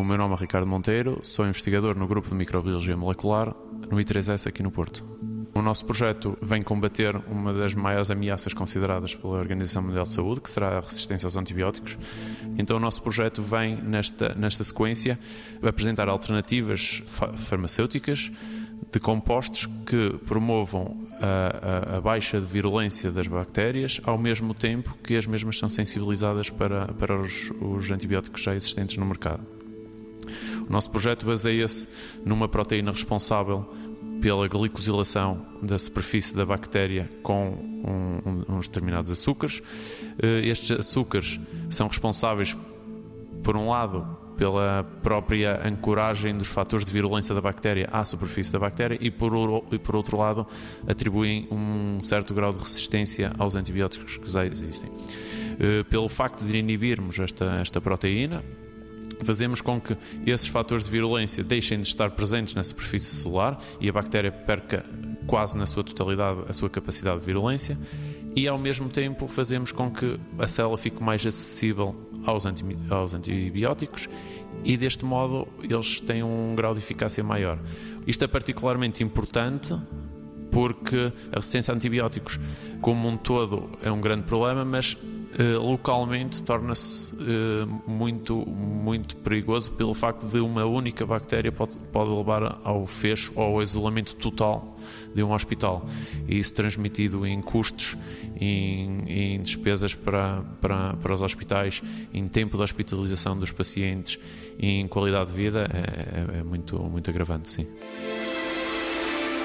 meu nome é Ricardo Monteiro, sou investigador no grupo de microbiologia molecular no I3S aqui no Porto. O nosso projeto vem combater uma das maiores ameaças consideradas pela Organização Mundial de Saúde, que será a resistência aos antibióticos. Então, o nosso projeto vem, nesta, nesta sequência, apresentar alternativas farmacêuticas de compostos que promovam a, a, a, baixa de virulência das bactérias, ao mesmo tempo que as mesmas são sensibilizadas para, para os, os antibióticos já existentes no mercado. O nosso projeto baseia-se numa proteína responsável pela glicosilação da superfície da bactéria com um, um, uns determinados açúcares. Eh, estes açúcares são responsáveis, por um lado, pela própria ancoragem dos fatores de virulência da bactéria à superfície da bactéria e por, e por outro lado atribuem um certo grau de resistência aos antibióticos que já existem. Eh, pelo facto de inibirmos esta, esta proteína, fazemos com que esses fatores de virulência deixem de estar presentes na superfície celular e a bactéria perca quase na sua totalidade a sua capacidade de virulência e ao mesmo tempo fazemos com que a célula fique mais acessível aos, aos antibióticos e deste modo eles têm um grau de eficácia maior. Isto é particularmente importante porque a resistência a antibióticos como um todo é um grande problema, mas eh, localmente torna-se uh, muito, muito perigoso pelo facto de uma única bactéria pode, pode levar ao fecho ou ao isolamento total de um hospital. E isso transmitido em custos, em, em despesas para, para, para os hospitais, em tempo de hospitalização dos pacientes, em qualidade de vida, é, é, é muito, muito agravante, sim.